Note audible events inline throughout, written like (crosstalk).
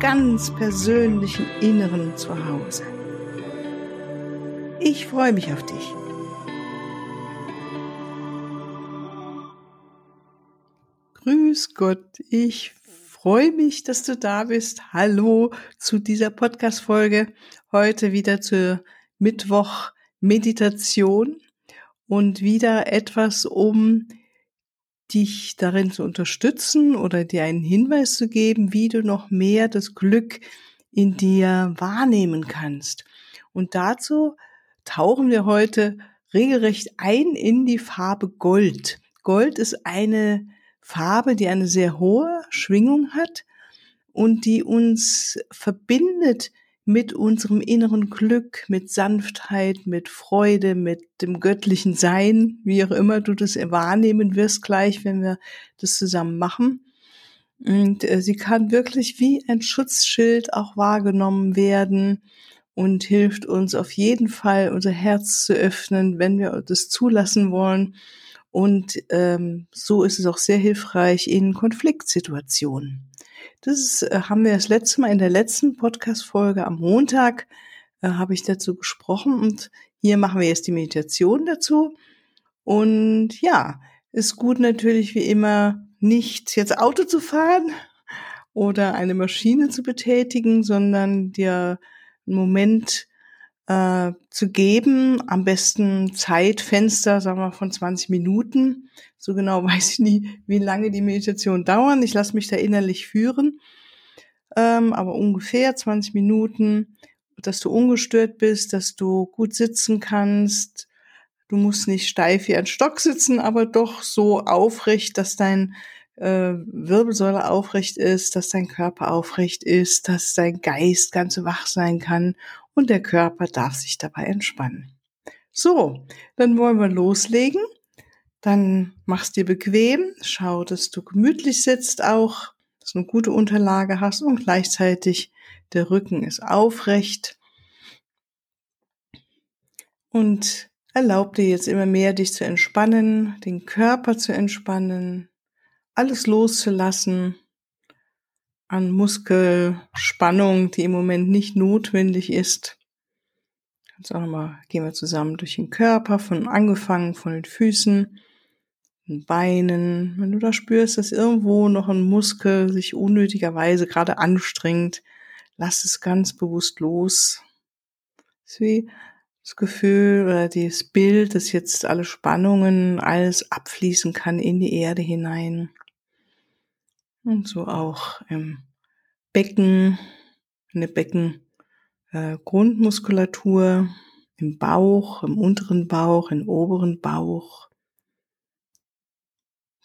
ganz persönlichen Inneren zu Hause. Ich freue mich auf dich. Grüß Gott, ich freue mich, dass du da bist. Hallo zu dieser Podcast-Folge. Heute wieder zur Mittwoch-Meditation und wieder etwas, um dich darin zu unterstützen oder dir einen Hinweis zu geben, wie du noch mehr das Glück in dir wahrnehmen kannst. Und dazu tauchen wir heute regelrecht ein in die Farbe Gold. Gold ist eine Farbe, die eine sehr hohe Schwingung hat und die uns verbindet mit unserem inneren Glück, mit Sanftheit, mit Freude, mit dem göttlichen Sein, wie auch immer du das wahrnehmen wirst gleich, wenn wir das zusammen machen. Und äh, sie kann wirklich wie ein Schutzschild auch wahrgenommen werden und hilft uns auf jeden Fall, unser Herz zu öffnen, wenn wir das zulassen wollen. Und ähm, so ist es auch sehr hilfreich in Konfliktsituationen. Das äh, haben wir das letzte Mal in der letzten Podcast-Folge am Montag, äh, habe ich dazu gesprochen und hier machen wir jetzt die Meditation dazu. Und ja, ist gut natürlich wie immer nicht jetzt Auto zu fahren oder eine Maschine zu betätigen, sondern dir einen Moment äh, zu geben, am besten Zeitfenster, sagen wir von 20 Minuten. So genau (laughs) weiß ich nie, wie lange die Meditation dauern. Ich lasse mich da innerlich führen, ähm, aber ungefähr 20 Minuten, dass du ungestört bist, dass du gut sitzen kannst. Du musst nicht steif wie ein Stock sitzen, aber doch so aufrecht, dass dein äh, Wirbelsäule aufrecht ist, dass dein Körper aufrecht ist, dass dein Geist ganz wach sein kann und der Körper darf sich dabei entspannen. So, dann wollen wir loslegen. Dann machst dir bequem, schau, dass du gemütlich sitzt auch, dass du eine gute Unterlage hast und gleichzeitig der Rücken ist aufrecht. Und erlaub dir jetzt immer mehr, dich zu entspannen, den Körper zu entspannen, alles loszulassen an Muskelspannung, die im Moment nicht notwendig ist. Jetzt auch nochmal gehen wir zusammen durch den Körper, von angefangen von den Füßen, den Beinen. Wenn du da spürst, dass irgendwo noch ein Muskel sich unnötigerweise gerade anstrengt, lass es ganz bewusst los. Das ist wie das Gefühl oder das Bild, dass jetzt alle Spannungen, alles abfließen kann in die Erde hinein. Und so auch im Becken, in der Beckengrundmuskulatur, äh, im Bauch, im unteren Bauch, im oberen Bauch,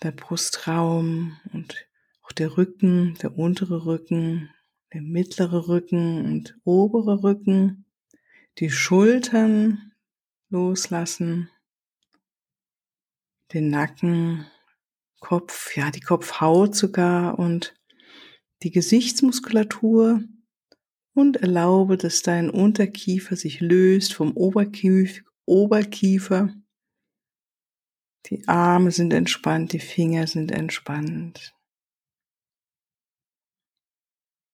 der Brustraum und auch der Rücken, der untere Rücken, der mittlere Rücken und obere Rücken, die Schultern loslassen, den Nacken, Kopf, ja, die Kopfhaut sogar und die Gesichtsmuskulatur und erlaube, dass dein Unterkiefer sich löst vom Oberkief Oberkiefer. Die Arme sind entspannt, die Finger sind entspannt.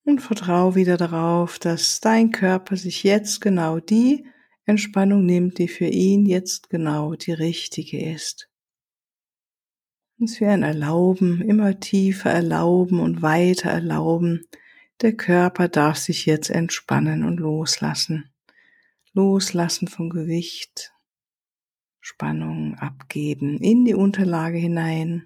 Und vertraue wieder darauf, dass dein Körper sich jetzt genau die Entspannung nimmt, die für ihn jetzt genau die richtige ist uns wir ein Erlauben, immer tiefer erlauben und weiter erlauben. Der Körper darf sich jetzt entspannen und loslassen. Loslassen vom Gewicht, Spannung abgeben, in die Unterlage hinein.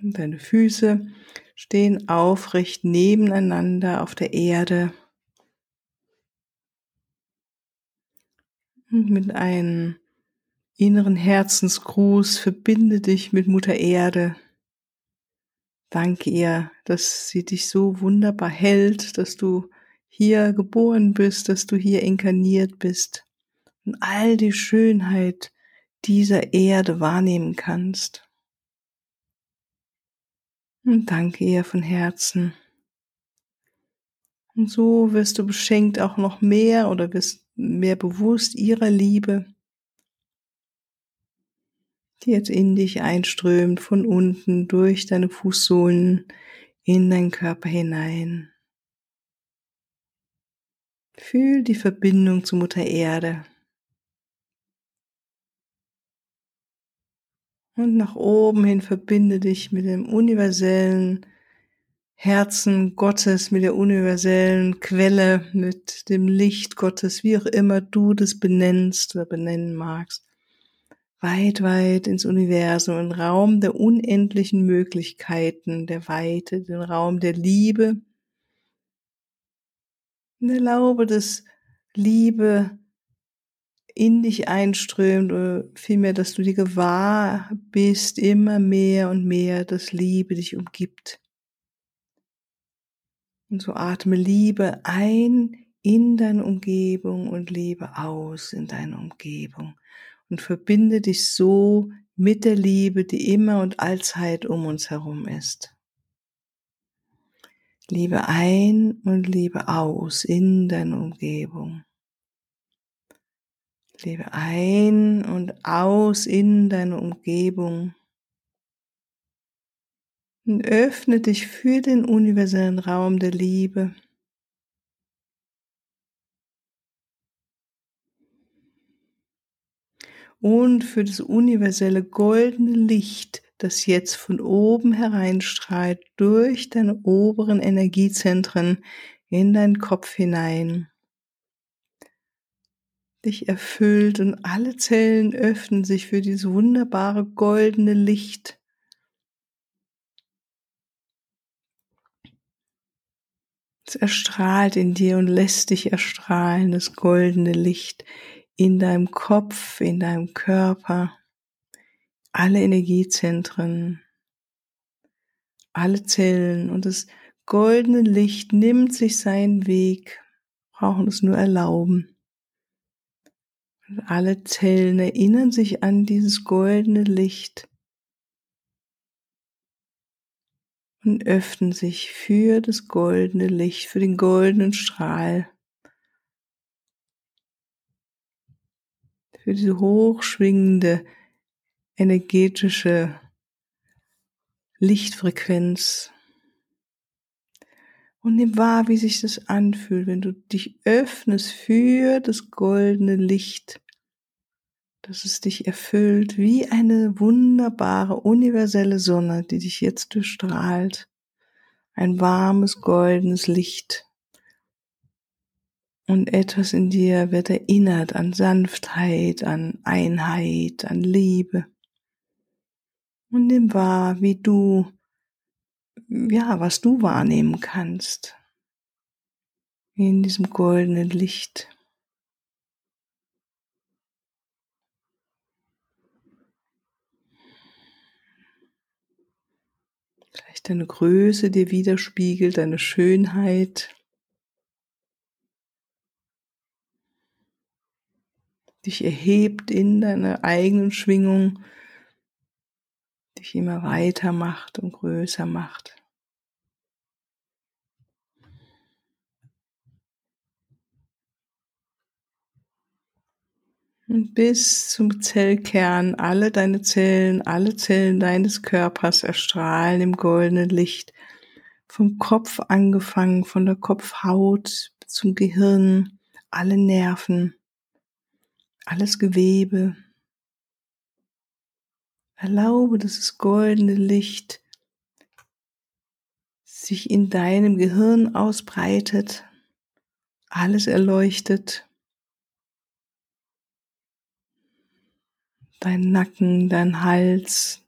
Und deine Füße stehen aufrecht nebeneinander auf der Erde. Mit einem inneren Herzensgruß verbinde dich mit Mutter Erde. Danke ihr, dass sie dich so wunderbar hält, dass du hier geboren bist, dass du hier inkarniert bist und all die Schönheit dieser Erde wahrnehmen kannst. Und danke ihr von Herzen. Und so wirst du beschenkt auch noch mehr oder wirst mehr bewusst ihrer Liebe, die jetzt in dich einströmt, von unten durch deine Fußsohlen in deinen Körper hinein. Fühl die Verbindung zu Mutter Erde. Und nach oben hin verbinde dich mit dem universellen Herzen Gottes, mit der universellen Quelle, mit dem Licht Gottes, wie auch immer du das benennst oder benennen magst. Weit, weit ins Universum, in Raum der unendlichen Möglichkeiten, der Weite, den Raum der Liebe. Und erlaube, dass Liebe in dich einströmt oder vielmehr, dass du dir gewahr bist, immer mehr und mehr, dass Liebe dich umgibt. Und so atme Liebe ein in deine Umgebung und Liebe aus in deine Umgebung und verbinde dich so mit der Liebe, die immer und allzeit um uns herum ist. Liebe ein und Liebe aus in deine Umgebung. Lebe ein und aus in deine Umgebung. Und öffne dich für den universellen Raum der Liebe. Und für das universelle goldene Licht, das jetzt von oben hereinstrahlt durch deine oberen Energiezentren in deinen Kopf hinein dich erfüllt und alle Zellen öffnen sich für dieses wunderbare goldene Licht. Es erstrahlt in dir und lässt dich erstrahlen, das goldene Licht in deinem Kopf, in deinem Körper, alle Energiezentren, alle Zellen und das goldene Licht nimmt sich seinen Weg, brauchen es nur erlauben. Und alle Zellen erinnern sich an dieses goldene Licht und öffnen sich für das goldene Licht, für den goldenen Strahl, für diese hochschwingende energetische Lichtfrequenz. Und nimm wahr, wie sich das anfühlt, wenn du dich öffnest für das goldene Licht, dass es dich erfüllt wie eine wunderbare universelle Sonne, die dich jetzt durchstrahlt. Ein warmes goldenes Licht. Und etwas in dir wird erinnert an Sanftheit, an Einheit, an Liebe. Und nimm wahr, wie du ja, was du wahrnehmen kannst in diesem goldenen Licht. Vielleicht deine Größe dir widerspiegelt, deine Schönheit. dich erhebt in deiner eigenen Schwingung, dich immer weiter macht und größer macht. Und bis zum Zellkern. Alle deine Zellen, alle Zellen deines Körpers erstrahlen im goldenen Licht. Vom Kopf angefangen, von der Kopfhaut zum Gehirn, alle Nerven, alles Gewebe. Erlaube, dass das goldene Licht sich in deinem Gehirn ausbreitet, alles erleuchtet dein Nacken, dein Hals,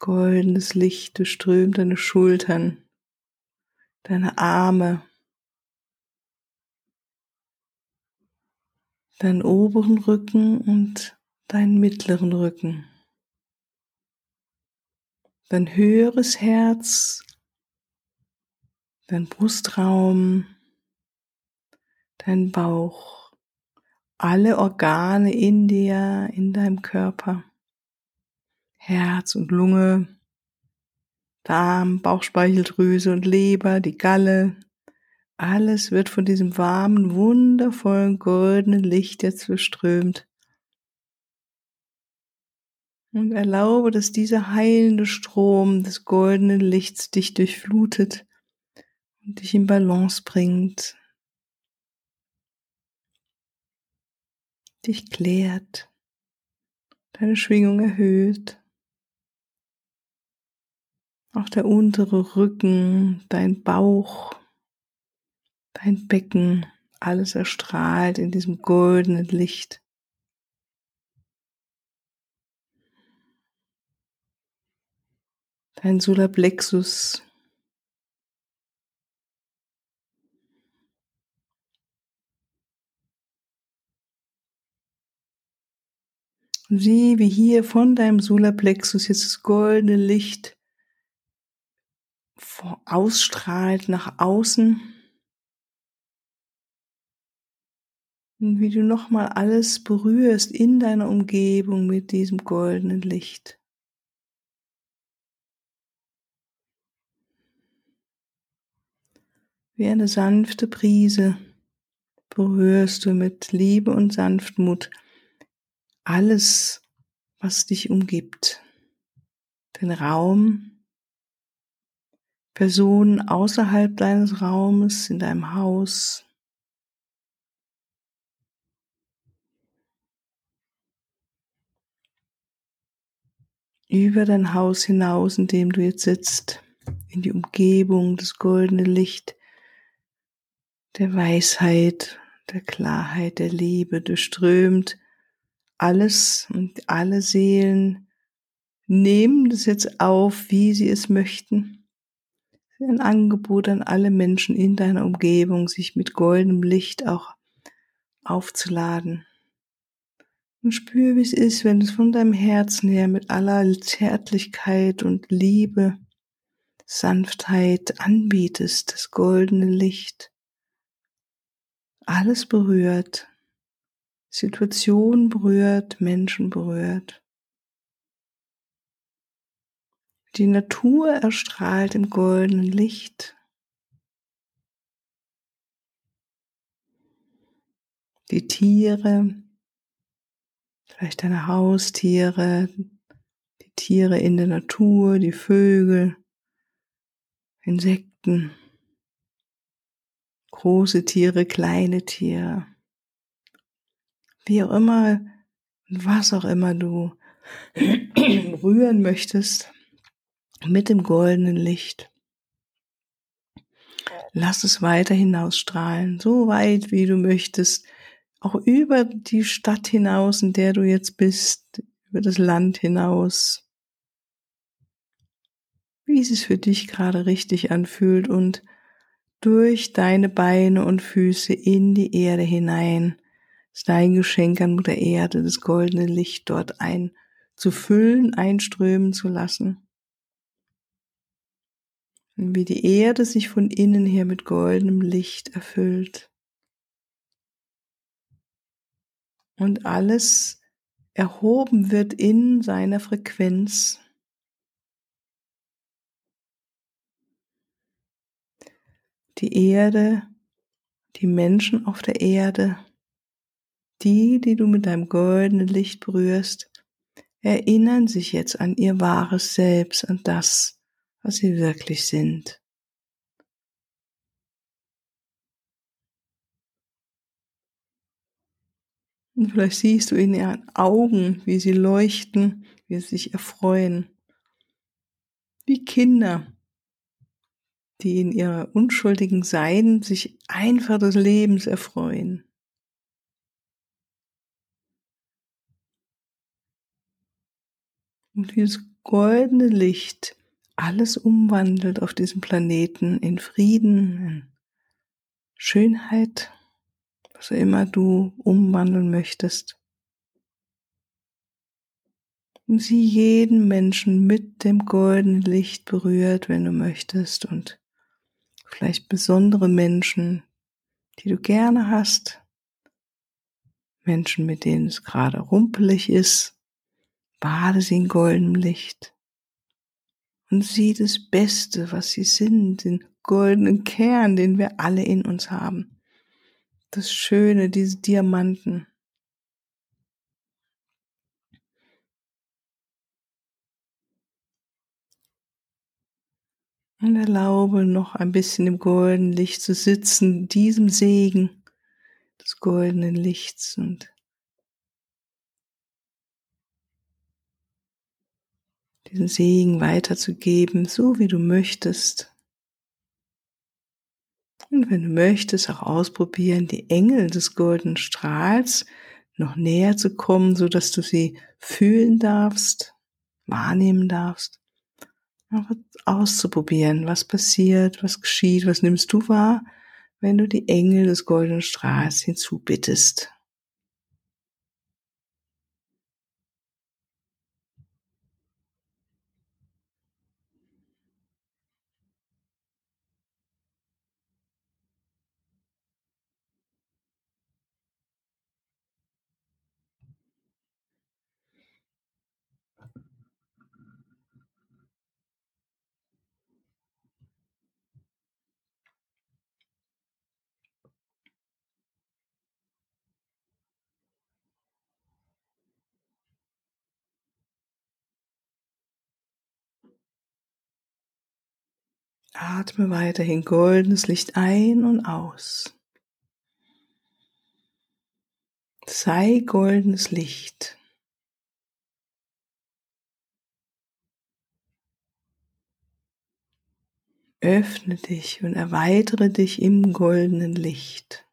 goldenes Licht durchströmt deine Schultern, deine Arme, deinen oberen Rücken und deinen mittleren Rücken, dein höheres Herz, dein Brustraum, dein Bauch, alle Organe in dir, in deinem Körper, Herz und Lunge, Darm, Bauchspeicheldrüse und Leber, die Galle, alles wird von diesem warmen, wundervollen, goldenen Licht jetzt verströmt. Und erlaube, dass dieser heilende Strom des goldenen Lichts dich durchflutet und dich in Balance bringt, dich klärt, deine Schwingung erhöht. Auch der untere Rücken, dein Bauch, dein Becken, alles erstrahlt in diesem goldenen Licht. Dein Solarplexus. Sieh, wie hier von deinem Solarplexus jetzt das goldene Licht ausstrahlt nach außen. Und wie du nochmal alles berührst in deiner Umgebung mit diesem goldenen Licht. Wie eine sanfte Brise berührst du mit Liebe und Sanftmut alles, was dich umgibt. Den Raum, Personen außerhalb deines Raumes, in deinem Haus. Über dein Haus hinaus, in dem du jetzt sitzt, in die Umgebung, das goldene Licht der Weisheit, der Klarheit, der Liebe durchströmt alles und alle Seelen nehmen das jetzt auf, wie sie es möchten ein Angebot an alle Menschen in deiner Umgebung, sich mit goldenem Licht auch aufzuladen. Und spür, wie es ist, wenn es von deinem Herzen her mit aller Zärtlichkeit und Liebe, Sanftheit anbietest, das goldene Licht. Alles berührt, Situation berührt, Menschen berührt. Die Natur erstrahlt im goldenen Licht. Die Tiere, vielleicht deine Haustiere, die Tiere in der Natur, die Vögel, Insekten, große Tiere, kleine Tiere, wie auch immer, was auch immer du (clears throat) rühren möchtest, mit dem goldenen Licht. Lass es weiter hinausstrahlen, so weit wie du möchtest, auch über die Stadt hinaus, in der du jetzt bist, über das Land hinaus. Wie es für dich gerade richtig anfühlt und durch deine Beine und Füße in die Erde hinein, ist dein Geschenk an Mutter Erde, das goldene Licht dort ein zu füllen, einströmen zu lassen wie die Erde sich von innen her mit goldenem Licht erfüllt. Und alles erhoben wird in seiner Frequenz. Die Erde, die Menschen auf der Erde, die, die du mit deinem goldenen Licht berührst, erinnern sich jetzt an ihr wahres Selbst, an das, was sie wirklich sind. Und vielleicht siehst du in ihren Augen, wie sie leuchten, wie sie sich erfreuen. Wie Kinder, die in ihrer unschuldigen Sein sich einfach des Lebens erfreuen. Und dieses goldene Licht alles umwandelt auf diesem Planeten in Frieden, in Schönheit, was immer du umwandeln möchtest. Und sieh jeden Menschen mit dem goldenen Licht berührt, wenn du möchtest und vielleicht besondere Menschen, die du gerne hast, Menschen, mit denen es gerade rumpelig ist, bade sie in goldenem Licht und sieh das Beste, was sie sind, den goldenen Kern, den wir alle in uns haben. Das Schöne, diese Diamanten. Und erlaube noch ein bisschen im goldenen Licht zu sitzen, diesem Segen des goldenen Lichts und diesen Segen weiterzugeben, so wie du möchtest. Und wenn du möchtest, auch ausprobieren, die Engel des goldenen Strahls noch näher zu kommen, so dass du sie fühlen darfst, wahrnehmen darfst. Einfach auszuprobieren, was passiert, was geschieht, was nimmst du wahr, wenn du die Engel des goldenen Strahls hinzubittest. Atme weiterhin goldenes Licht ein und aus. Sei goldenes Licht. Öffne dich und erweitere dich im goldenen Licht.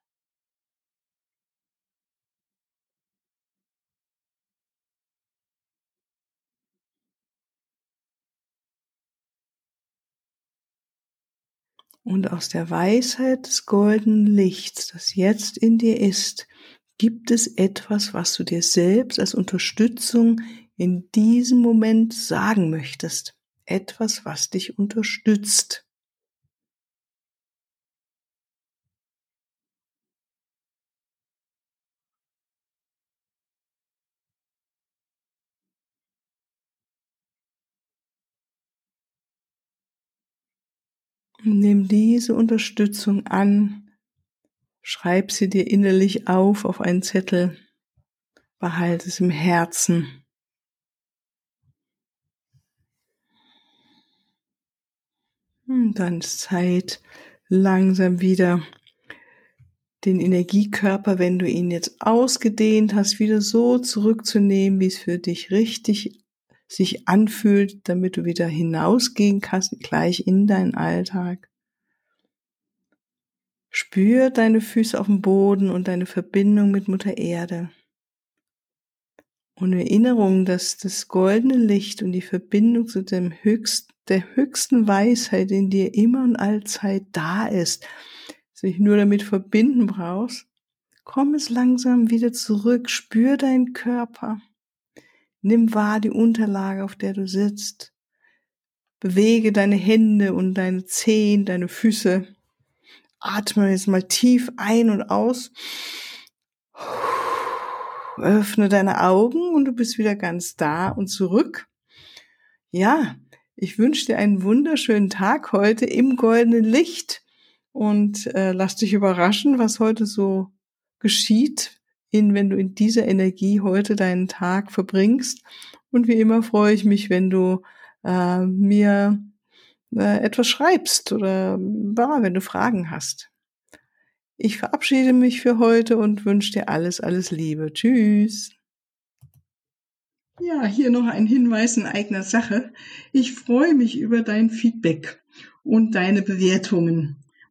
Und aus der Weisheit des goldenen Lichts, das jetzt in dir ist, gibt es etwas, was du dir selbst als Unterstützung in diesem Moment sagen möchtest. Etwas, was dich unterstützt. Nimm diese Unterstützung an, schreib sie dir innerlich auf auf einen Zettel, behalte es im Herzen. Und dann ist Zeit, langsam wieder den Energiekörper, wenn du ihn jetzt ausgedehnt hast, wieder so zurückzunehmen, wie es für dich richtig sich anfühlt, damit du wieder hinausgehen kannst, gleich in deinen Alltag. Spür deine Füße auf dem Boden und deine Verbindung mit Mutter Erde. Und Erinnerung, dass das goldene Licht und die Verbindung zu dem höchsten, der höchsten Weisheit in dir immer und allzeit da ist, sich nur damit verbinden brauchst, komm es langsam wieder zurück, spür deinen Körper. Nimm wahr die Unterlage, auf der du sitzt. Bewege deine Hände und deine Zehen, deine Füße. Atme jetzt mal tief ein und aus. Öffne deine Augen und du bist wieder ganz da und zurück. Ja, ich wünsche dir einen wunderschönen Tag heute im goldenen Licht und äh, lass dich überraschen, was heute so geschieht in, wenn du in dieser Energie heute deinen Tag verbringst. Und wie immer freue ich mich, wenn du äh, mir äh, etwas schreibst oder ja, wenn du Fragen hast. Ich verabschiede mich für heute und wünsche dir alles, alles Liebe. Tschüss. Ja, hier noch ein Hinweis in eigener Sache. Ich freue mich über dein Feedback und deine Bewertungen